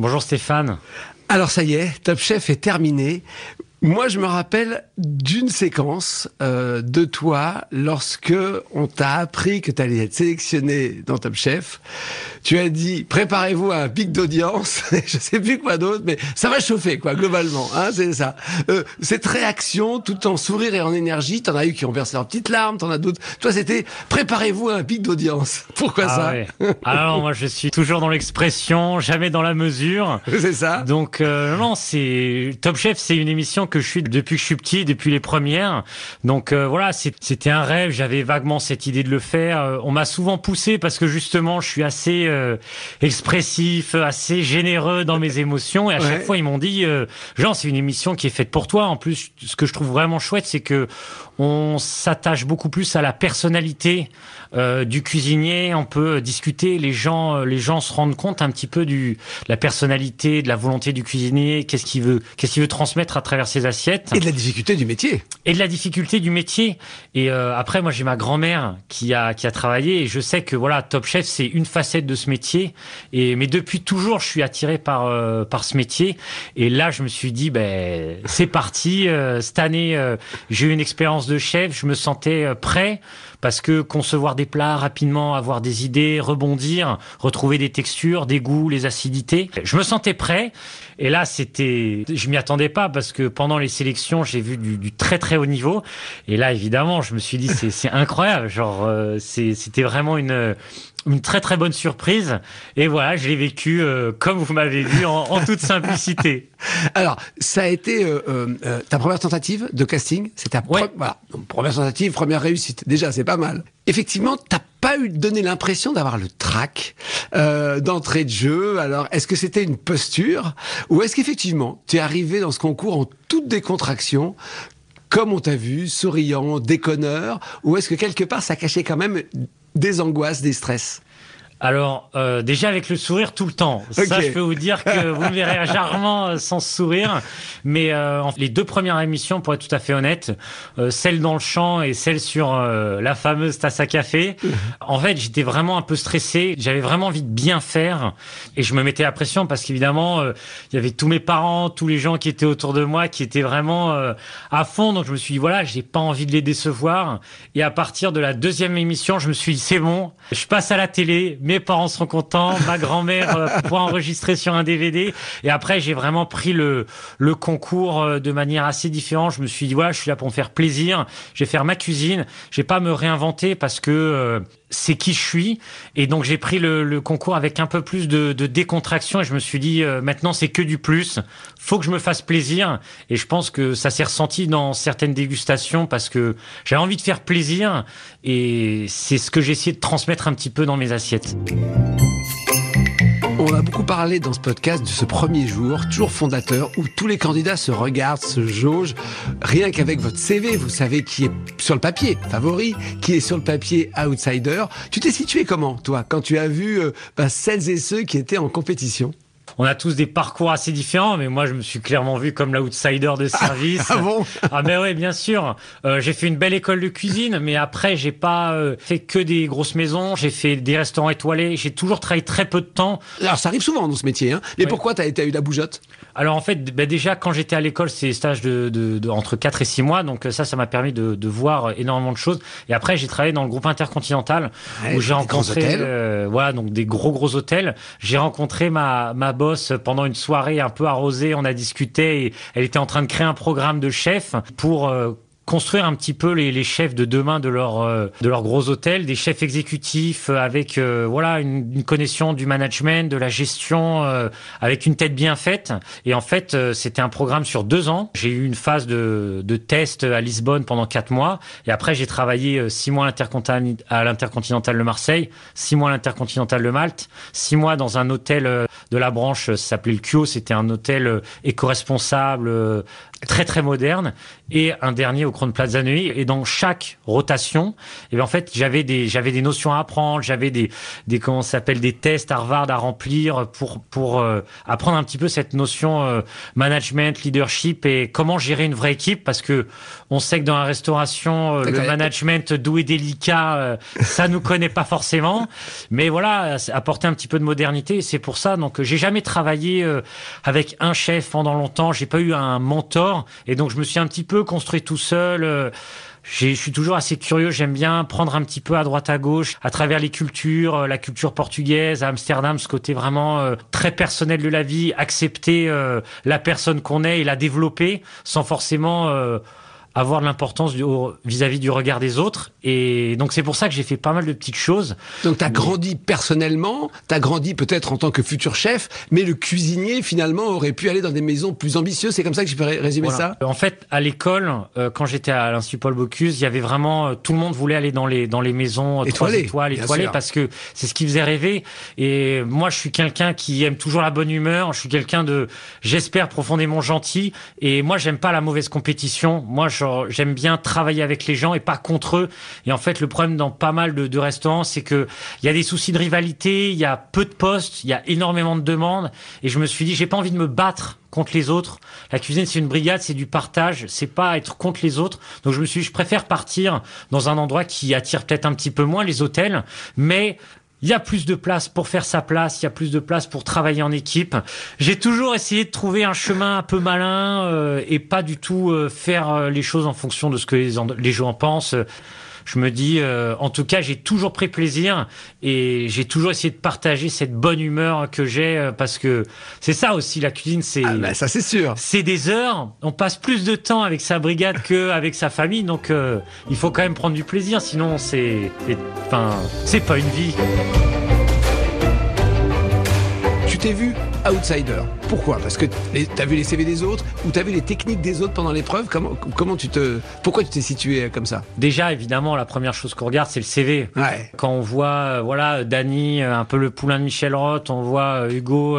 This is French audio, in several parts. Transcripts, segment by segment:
Bonjour Stéphane. Alors ça y est, Top Chef est terminé. Moi, je me rappelle d'une séquence euh, de toi lorsque on t'a appris que tu allais être sélectionné dans Top Chef. Tu as dit préparez-vous à un pic d'audience. je sais plus quoi d'autre, mais ça va chauffer quoi globalement. Hein, c'est ça. Euh, cette réaction, tout en sourire et en énergie, t'en as eu qui ont versé leurs petites larmes, t'en as d'autres. Toi, c'était préparez-vous à un pic d'audience. Pourquoi Ah ça ouais. Alors moi je suis toujours dans l'expression, jamais dans la mesure. C'est ça. Donc euh, non, c'est Top Chef, c'est une émission que je suis depuis que je suis petit, depuis les premières. Donc euh, voilà, c'était un rêve. J'avais vaguement cette idée de le faire. Euh, on m'a souvent poussé parce que justement, je suis assez euh, expressif, assez généreux dans mes émotions. Et à Ouais. chaque fois, ils m'ont dit, euh, Jean, c'est une émission qui est faite pour toi. En plus, ce que je trouve vraiment chouette, c'est que on s'attache beaucoup plus à la personnalité euh, du cuisinier. On peut discuter. Les gens, euh, les gens se rendent compte un petit peu du de la personnalité, de la volonté du cuisinier. Qu'est-ce qu'il veut, qu'est-ce qu'il veut transmettre à travers ses assiettes Et de la difficulté du métier. et de la difficulté du métier. Et euh, après, moi, j'ai ma grand-mère qui a qui a travaillé et je sais que voilà, Top Chef, c'est une facette de ce métier. Et mais depuis toujours, je suis attiré par euh, par ce métier. Et là, je me suis dit, ben c'est parti. Cette année, j'ai eu une expérience de chef. Je me sentais euh, prêt parce que concevoir des plats rapidement, avoir des idées, rebondir, retrouver des textures, des goûts, les acidités. Je me sentais prêt. Et là, c'était, je m'y attendais pas parce que pendant les sélections, j'ai vu du, très très haut niveau. Et là, évidemment, je me suis dit, c'est, incroyable. Genre, euh, c'était vraiment une, une très très bonne surprise. Et voilà, je l'ai vécu euh, comme vous m'avez vu en, en toute simplicité. Alors, ça a été euh, euh, ta première tentative de casting. C'est ta Ouais. pre- voilà. Donc, première tentative, première réussite. Déjà, c'est pas mal. Effectivement, t'as pas eu donné l'impression d'avoir le trac d'entrée de jeu. Alors, est-ce que c'était une posture ou est-ce qu'effectivement, tu es arrivé dans ce concours en toute décontraction comme on t'a vu, souriant, déconneur, ou est-ce que quelque part ça cachait quand même des angoisses, des stress Alors, euh, déjà avec le sourire tout le temps. Ça, je peux vous dire que vous me verrez rarement euh, sans sourire. Mais euh, les deux premières émissions, pour être tout à fait honnête, euh, celle dans le champ et celle sur euh, la fameuse tasse à café, en fait, j'étais vraiment un peu stressé. J'avais vraiment envie de bien faire et je me mettais la pression parce qu'évidemment, euh, il y avait tous mes parents, tous les gens qui étaient autour de moi, qui étaient vraiment euh, à fond. Donc je me suis dit voilà, j'ai pas envie de les décevoir. Et à partir de la deuxième émission, je me suis dit c'est bon, je passe à la télé, mes parents seront contents, ma grand-mère euh, pourra enregistrer sur un DVD. Et après, j'ai vraiment pris le concours euh, de manière assez différente. Je me suis dit voilà, je suis là pour me faire plaisir. Je vais faire ma cuisine. Je vais pas me réinventer parce que euh, c'est qui je suis. Et donc j'ai pris le, concours avec un peu plus de, décontraction et je me suis dit maintenant c'est que du plus. Faut que je me fasse plaisir. Et je pense que ça s'est ressenti dans certaines dégustations parce que j'avais envie de faire plaisir et c'est ce que j'ai essayé de transmettre un petit peu dans mes assiettes. On a beaucoup parlé dans ce podcast de ce premier jour, toujours fondateur, où tous les candidats se regardent, se jaugent. Rien qu'avec votre CV, vous savez qui est sur le papier favori, qui est sur le papier outsider. Tu t'es situé comment, toi, quand tu as vu euh, bah, celles et ceux qui étaient en compétition? On a tous des parcours assez différents, mais moi je me suis clairement vu comme l'outsider de service. Ah bon? Ah ben ouais, bien sûr. Euh, j'ai fait une belle école de cuisine, mais après j'ai pas euh, fait que des grosses maisons. J'ai fait des restaurants étoilés. J'ai toujours travaillé très peu de temps. Alors, ça arrive souvent dans ce métier, hein. Mais Oui. pourquoi t'as été eu la bougeotte? Alors en fait, ben déjà quand j'étais à l'école, c'est des stages de, de, de- entre 4 et 6 mois, donc euh, ça, ça m'a permis de, de voir énormément de choses. Et après, j'ai travaillé dans le groupe intercontinental Ouais, où j'ai rencontré, euh, voilà, donc des gros gros hôtels. J'ai rencontré ma ma boss pendant une soirée un peu arrosée. On a discuté et elle était en train de créer un programme de chef pour euh, construire un petit peu les, les chefs de demain de leur euh, de leur gros hôtel, des chefs exécutifs avec euh, voilà une, une, connexion du management, de la gestion, euh, avec une tête bien faite. Et en fait, c'était un programme sur deux ans. J'ai eu une phase de, de test à Lisbonne pendant quatre mois, et après j'ai travaillé six mois à l'Intercontinental de Marseille, six mois à l'Intercontinental de Malte, six mois dans un hôtel de la branche, ça s'appelait le Kyo, c'était un hôtel éco-responsable très très moderne et un dernier au Crown Plaza Nuit et dans chaque rotation et bien en fait j'avais des j'avais des notions à apprendre j'avais des des comment s'appelle des tests Harvard à remplir pour pour euh, apprendre un petit peu cette notion euh, management leadership et comment gérer une vraie équipe. Parce que on sait que dans la restauration euh, le management doux et délicat ça nous connaît pas forcément. Mais voilà apporter un petit peu de modernité c'est pour ça. Donc j'ai jamais travaillé avec un chef pendant longtemps. J'ai pas eu un mentor et donc, je me suis un petit peu construit tout seul. Euh, je suis toujours assez curieux, j'aime bien prendre un petit peu à droite à gauche, à travers les cultures, euh, la culture portugaise, à Amsterdam, ce côté vraiment euh, très personnel de la vie, accepter la personne qu'on est et la développer sans forcément avoir l'importance vis-à-vis du regard des autres. Et donc c'est pour ça que j'ai fait pas mal de petites choses. Donc tu as grandi personnellement, tu as grandi peut-être en tant que futur chef, mais le cuisinier finalement aurait pu aller dans des maisons plus ambitieuses. C'est comme ça que je peux résumer ça? En fait, à l'école, euh, quand j'étais à l'Institut Paul Bocuse, il y avait vraiment... Euh, tout le monde voulait aller dans les, dans les maisons étoilées, étoiles, étoilées, parce que c'est ce qui faisait rêver. Et moi, je suis quelqu'un qui aime toujours la bonne humeur. Je suis quelqu'un de, j'espère, profondément gentil. Et moi, j'aime pas la mauvaise compétition. Moi, je j'aime bien travailler avec les gens et pas contre eux. Et en fait, le problème dans pas mal de, de restaurants, c'est que il y a des soucis de rivalité, il y a peu de postes, il y a énormément de demandes. Et je me suis dit, j'ai pas envie de me battre contre les autres. La cuisine, c'est une brigade, c'est du partage, c'est pas être contre les autres. Donc je me suis dit, je préfère partir dans un endroit qui attire peut-être un petit peu moins les hôtels, mais il y a plus de place pour faire sa place, il y a plus de place pour travailler en équipe. J'ai toujours essayé de trouver un chemin un peu malin euh, et pas du tout euh, faire euh, les choses en fonction de ce que les, les gens pensent je me dis, euh, en tout cas, j'ai toujours pris plaisir et j'ai toujours essayé de partager cette bonne humeur que j'ai euh, parce que c'est ça aussi la cuisine, c'est ah ben, ça c'est sûr. C'est des heures, on passe plus de temps avec sa brigade que avec sa famille, donc euh, il faut quand même prendre du plaisir, sinon c'est, enfin, c'est pas une vie. Tu t'es vu outsider. Pourquoi? Parce que tu as vu les CV des autres ou tu as vu les techniques des autres pendant l'épreuve? Comment, comment tu te Pourquoi tu t'es situé comme ça? Déjà, évidemment, la première chose qu'on regarde, c'est le CV. Ouais. Quand on voit, euh, voilà, Dany, euh, un peu le poulain de Michel Roth, on voit euh, Hugo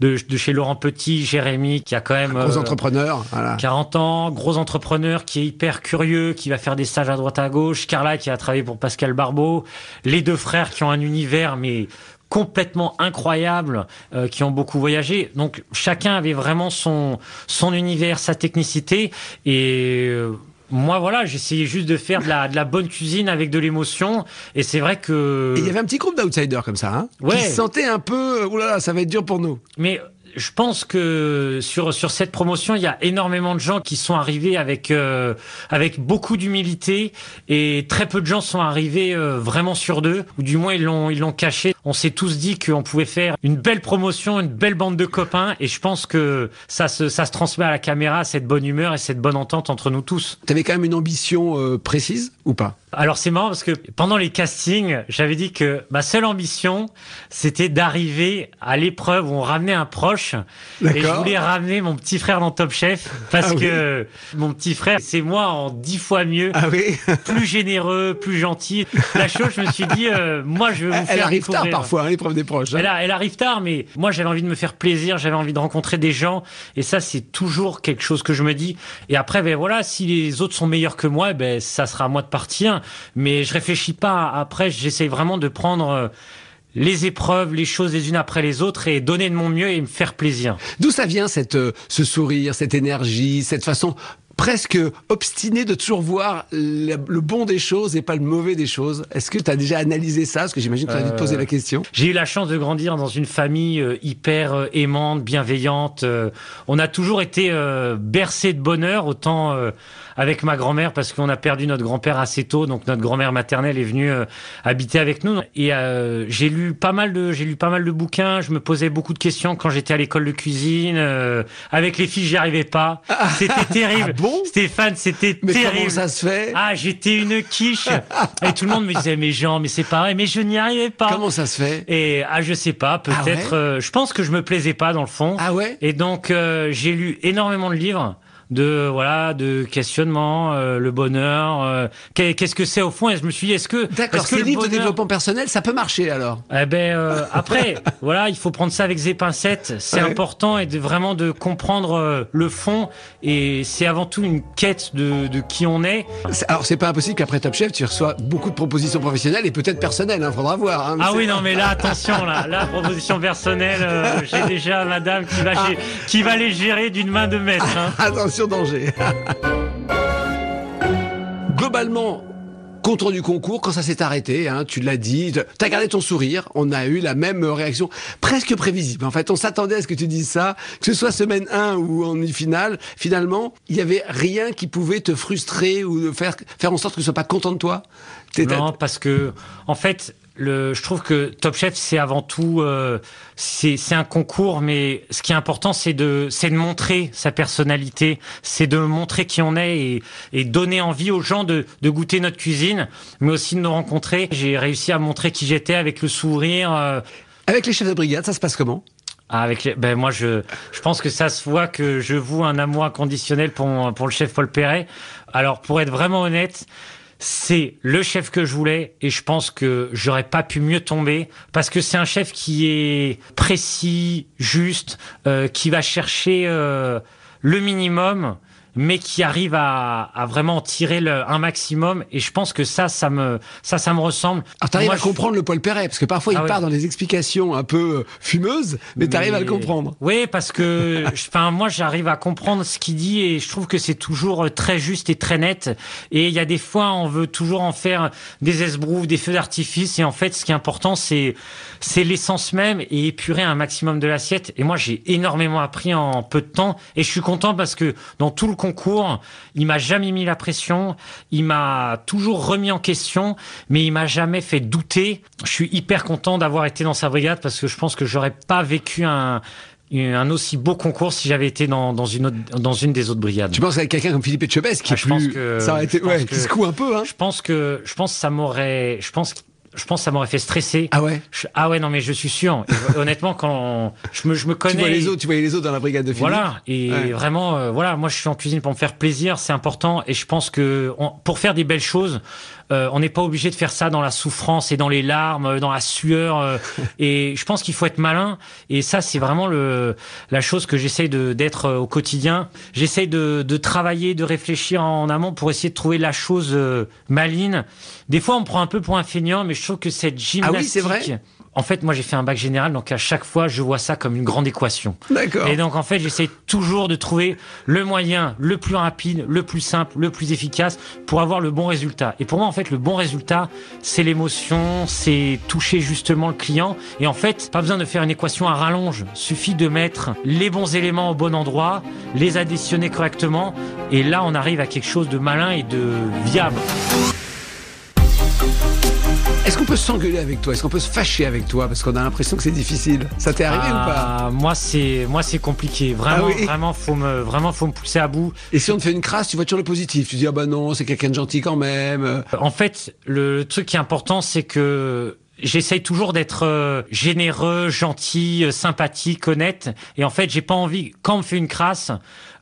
de, de, chez Laurent Petit, Jérémy, qui a quand même... gros entrepreneur, voilà. 40 ans, gros entrepreneur, qui est hyper curieux, qui va faire des stages à droite à gauche. Carla, qui a travaillé pour Pascal Barbeau. Les deux frères qui ont un univers, mais complètement incroyables euh, qui ont beaucoup voyagé. Donc chacun avait vraiment son son univers, sa technicité et euh, moi, voilà, j'essayais juste de faire de la, de la bonne cuisine avec de l'émotion. Et c'est vrai que. il y avait un petit groupe d'outsiders comme ça, hein, ouais. qui se sentait un peu. Oulala, ça va être dur pour nous. Mais je pense que sur sur cette promotion, il y a énormément de gens qui sont arrivés avec euh, avec beaucoup d'humilité et très peu de gens sont arrivés euh, vraiment sur d'eux ou du moins ils l'ont ils l'ont caché. On s'est tous dit qu'on pouvait faire une belle promotion, une belle bande de copains et je pense que ça se ça se transmet à la caméra cette bonne humeur et cette bonne entente entre nous tous. T'avais quand même une ambition euh, précise ou pas? Alors c'est marrant parce que pendant les castings, j'avais dit que ma seule ambition, c'était d'arriver à l'épreuve où on ramenait un proche. Et je voulais ramener mon petit frère dans Top Chef parce ah que mon petit frère, c'est moi en dix fois mieux, ah oui plus généreux, plus gentil. La chose, je me suis dit, euh, moi je veux vous elle, faire Elle arrive tard parfois, hein, l'épreuve des proches. Hein. Elle, elle, arrive tard, mais moi j'avais envie de me faire plaisir, j'avais envie de rencontrer des gens. Et ça, c'est toujours quelque chose que je me dis. Et après, ben voilà, si les autres sont meilleurs que moi, ben ça sera à moi de partir mais je réfléchis pas. Après, j'essaie vraiment de prendre euh, les épreuves, les choses les unes après les autres et donner de mon mieux et me faire plaisir. D'où ça vient cette, euh, ce sourire, cette énergie, cette façon presque obstinée de toujours voir le, bon des choses et pas le mauvais des choses? Est-ce que tu as déjà analysé ça? Parce que j'imagine que tu as dû te poser la question. Euh, j'ai eu la chance de grandir dans une famille hyper aimante, bienveillante. on a toujours été bercé de bonheur, autant avec ma grand-mère parce qu'on a perdu notre grand-père assez tôt, donc notre grand-mère maternelle est venue euh, habiter avec nous. Et euh, j'ai lu pas mal de, j'ai lu pas mal de bouquins. Je me posais beaucoup de questions quand j'étais à l'école de cuisine. Euh, avec les filles, j'y arrivais pas. C'était terrible. Ah bon? Stéphane, c'était Mais terrible. comment ça se fait? Ah, j'étais une quiche. et tout le monde me disait, mais Jean, mais c'est pareil, mais je n'y arrivais pas. Comment ça se fait? Et ah, je sais pas, peut-être. Ah ouais? euh, je pense que je me plaisais pas dans le fond. Ah ouais? Et donc euh, j'ai lu énormément de livres de voilà de questionnement, euh, le bonheur, euh, qu'est- qu'est-ce que c'est au fond? Et je me suis dit, est-ce que D'accord, est-ce que ces le livres de bonheur- développement personnel, ça peut marcher alors eh ben euh, après, voilà, il faut prendre ça avec des pincettes. C'est Ouais. important et de vraiment de comprendre le fond. Et c'est avant tout une quête de, de qui on est. C'est- Alors, c'est pas impossible qu'après Top Chef, tu reçois beaucoup de propositions professionnelles et peut-être personnelles, hein, faudra voir. hein, Ah c'est- oui, non, mais là, attention, là, là, proposition personnelle, j'ai déjà madame qui va, Ah. qui va les gérer d'une main de maître. hein. Attention, danger. Globalement, compte du concours, quand ça s'est arrêté, hein, tu l'as dit, t'as gardé ton sourire, on a eu la même réaction, presque prévisible. En fait, on s'attendait à ce que tu dises ça, que ce soit semaine 1 ou en finale, finalement, il y avait rien qui pouvait te frustrer ou faire, faire en sorte que tu sois pas content de toi. T'étais- Non, parce que, en fait, le, je trouve que Top Chef, c'est avant tout, euh, c'est un concours, mais ce qui est important, c'est de, c'est de montrer sa personnalité, c'est de montrer qui on est et, et donner envie aux gens de, de goûter notre cuisine, mais aussi de nous rencontrer. J'ai réussi à montrer qui j'étais avec le sourire. euh, Avec les chefs de brigade, ça se passe comment? Ah, avec les- ben moi je je pense que ça se voit que je voue un amour inconditionnel pour pour le chef Paul Perret. Alors pour être vraiment honnête, c'est le chef que je voulais et je pense que j'aurais pas pu mieux tomber parce que c'est un chef qui est précis, juste, euh, qui va chercher euh, le minimum mais qui arrive à, à vraiment en tirer le, un maximum et je pense que ça ça me ça ça me ressemble. Alors t'arrives Moi, à je- comprendre le Paul Perret, parce que parfois il Ah oui. part dans des explications un peu euh, fumeuses, mais t'arrives à le Mais- comprendre. Oui, parce que, enfin, moi, j'arrive à comprendre ce qu'il dit et je trouve que c'est toujours euh, très juste et très net. Et il y a des fois, on veut toujours en faire des esbroufs, des feux d'artifice. Et en fait, ce qui est important, c'est, c'est l'essence même et épurer un maximum de l'assiette. Et moi, j'ai énormément appris en peu de temps et je suis content parce que dans tout le concours, il m'a jamais mis la pression. Il m'a toujours remis en question, mais il m'a jamais fait douter. Je suis hyper content d'avoir été dans sa brigade parce que je pense que j'aurais pas vécu un un aussi beau concours si j'avais été dans, dans une autre, dans une des autres brigades. Tu penses qu'avec quelqu'un comme Philippe Etchebest, qui Ah, je pense plus, que- ça aurait été, ouais, que- qui secoue un peu, hein. Je pense que je pense que ça m'aurait je pense je pense que ça m'aurait fait stresser. Ah ouais? Je- ah ouais non mais je suis sûr. Et honnêtement quand je me je me connais Tu vois les autres, tu les autres dans la brigade de Philippe. Voilà, et Ouais. vraiment, euh, voilà, moi je suis en cuisine pour me faire plaisir, c'est important, et je pense que on- pour faire des belles choses, euh, on n'est pas obligé de faire ça dans la souffrance et dans les larmes, euh, dans la sueur, euh, et je pense qu'il faut être malin, et ça c'est vraiment le la chose que j'essaye de d'être euh, au quotidien. J'essaye de, de travailler, de réfléchir en amont pour essayer de trouver la chose euh, maligne. Des fois on me prend un peu pour un feignant, mais je trouve que cette gymnastique. Ah oui, c'est vrai En fait, moi j'ai fait un bac général, donc à chaque fois je vois ça comme une grande équation. D'accord. Et donc en fait, j'essaie toujours de trouver le moyen le plus rapide, le plus simple, le plus efficace pour avoir le bon résultat. Et pour moi, en fait, le bon résultat, c'est l'émotion, c'est toucher justement le client. Et en fait, pas besoin de faire une équation à rallonge. Suffit de mettre les bons éléments au bon endroit, les additionner correctement. Et là, on arrive à quelque chose de malin et de viable. Est-ce qu'on peut s'engueuler avec toi? Est-ce qu'on peut se fâcher avec toi? Parce qu'on a l'impression que c'est difficile. Ça t'est arrivé ou pas? Ah, Moi, c'est moi, c'est compliqué. Vraiment, Ah oui? vraiment, faut me, vraiment, faut me pousser à bout. Et si on te fait une crasse, tu vois toujours le positif. Tu dis, ah bah non, c'est quelqu'un de gentil quand même. En fait, le truc qui est important, c'est que j'essaye toujours d'être euh, généreux, gentil, euh, sympathique, honnête. Et en fait, j'ai pas envie, quand on me fait une crasse,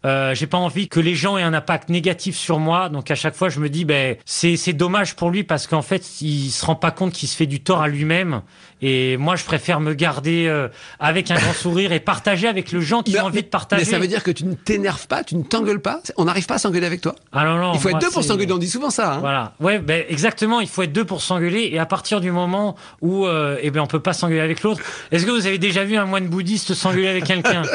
euh, j'ai pas envie que les gens aient un impact négatif sur moi. Donc à chaque fois, je me dis, ben c'est c'est dommage pour lui parce qu'en fait, il se rend pas compte qu'il se fait du tort à lui-même. Et moi, je préfère me garder euh, avec un grand sourire et partager avec le gens qui mais- ont envie de partager. Mais ça veut dire que tu ne t'énerves pas, tu ne t'engueules pas? On n'arrive pas à s'engueuler avec toi? Ah non, non, Il faut être deux pour s'engueuler. On dit souvent ça. Hein. Voilà. Ouais, ben exactement. Il faut être deux pour s'engueuler. Et à partir du moment où, euh, eh ben, on peut pas s'engueuler avec l'autre. Est-ce que vous avez déjà vu un moine bouddhiste s'engueuler avec quelqu'un?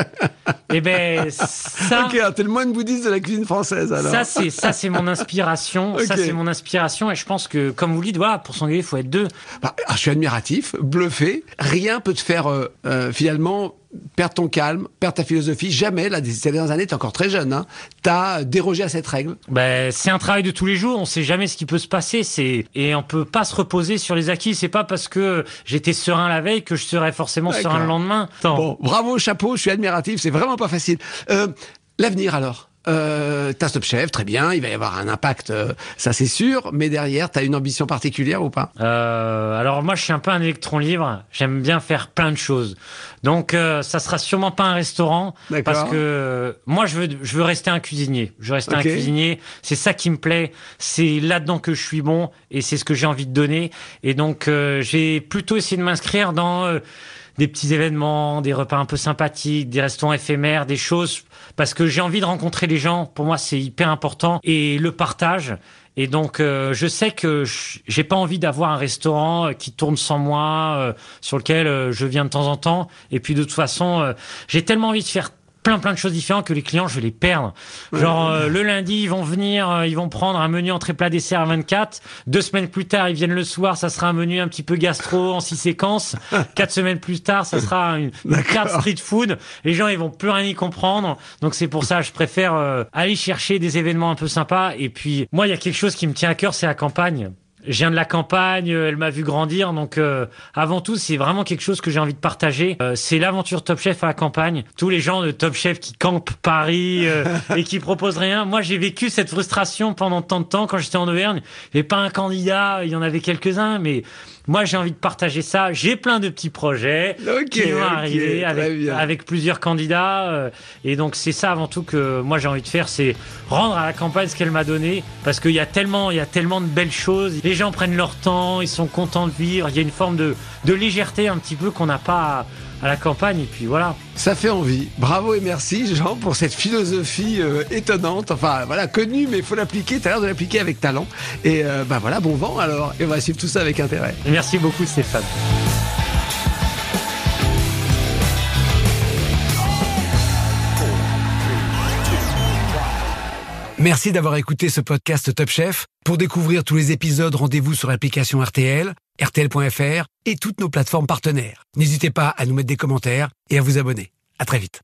Eh ben, ça. T'es le moine bouddhiste de la cuisine française alors. Ça c'est ça c'est mon inspiration, ça c'est mon inspiration et je pense que comme vous le dites voilà pour s'engueuler il faut être deux. Bah, alors, je suis admiratif, bluffé. Rien peut te faire euh, euh, finalement perdre ton calme, perdre ta philosophie. Jamais, là, ces dernières années, t'es encore très jeune, hein, t'as dérogé à cette règle. Ben, c'est un travail de tous les jours. On sait jamais ce qui peut se passer. C'est et on peut pas se reposer sur les acquis. C'est pas parce que j'étais serein la veille que je serai forcément serein le lendemain. Bon, bravo, chapeau. Je suis admiratif. C'est vraiment pas facile. Euh, L'avenir alors? Euh, t'as Chef, très bien, il va y avoir un impact, euh, ça c'est sûr, mais derrière, t'as une ambition particulière ou pas? Euh, Alors moi, je suis un peu un électron libre, j'aime bien faire plein de choses. Donc euh, ça sera sûrement pas un restaurant, parce que moi, je veux, je veux rester un cuisinier. Je veux rester un cuisinier, c'est ça qui me plaît, c'est là-dedans que je suis bon, et c'est ce que j'ai envie de donner. Et donc, euh, j'ai plutôt essayé de m'inscrire dans euh, des petits événements, des repas un peu sympathiques, des restaurants éphémères, des choses parce que j'ai envie de rencontrer les gens. Pour moi, c'est hyper important et le partage. Et donc, euh, je sais que j'ai pas envie d'avoir un restaurant euh, qui tourne sans moi, euh, sur lequel je viens de temps en temps. Et puis, de toute façon, j'ai tellement envie de faire plein plein de choses différentes que les clients je vais les perdre. Genre euh, le lundi ils vont venir, euh, ils vont prendre un menu entrée plat dessert à 24. Deux semaines plus tard ils viennent le soir, ça sera un menu un petit peu gastro en six séquences. Quatre semaines plus tard ça sera une, carte street food. Les gens ils vont plus rien y comprendre. Donc c'est pour ça je préfère euh, aller chercher des événements un peu sympas. Et puis moi il y a quelque chose qui me tient à cœur c'est la campagne. Je viens de la campagne, elle m'a vu grandir, donc euh, avant tout, c'est vraiment quelque chose que j'ai envie de partager. Euh, c'est l'aventure Top Chef à la campagne. Tous les gens de Top Chef qui campent Paris euh, et qui proposent rien. Moi, j'ai vécu cette frustration pendant tant de temps quand j'étais en Auvergne. Et pas un candidat, il y en avait quelques-uns, mais moi, j'ai envie de partager ça. J'ai plein de petits projets qui vont arriver avec, plusieurs candidats. Euh, et donc, c'est ça avant tout que moi j'ai envie de faire, c'est rendre à la campagne ce qu'elle m'a donné, parce qu'il y a tellement, il y a tellement de belles choses. Les gens prennent leur temps, ils sont contents de vivre. Il y a une forme de, de légèreté un petit peu qu'on n'a pas à la campagne. Et puis voilà. Ça fait envie. Bravo et merci Jean pour cette philosophie euh, étonnante. Enfin voilà, connue, mais il faut l'appliquer. Tu as l'air de l'appliquer avec talent. Et euh, bah voilà, bon vent alors. Et on va suivre tout ça avec intérêt. Merci beaucoup Stéphane. Merci d'avoir écouté ce podcast Top Chef. Pour découvrir tous les épisodes, rendez-vous sur l'application RTL, RTL.fr et toutes nos plateformes partenaires. N'hésitez pas à nous mettre des commentaires et à vous abonner. À très vite.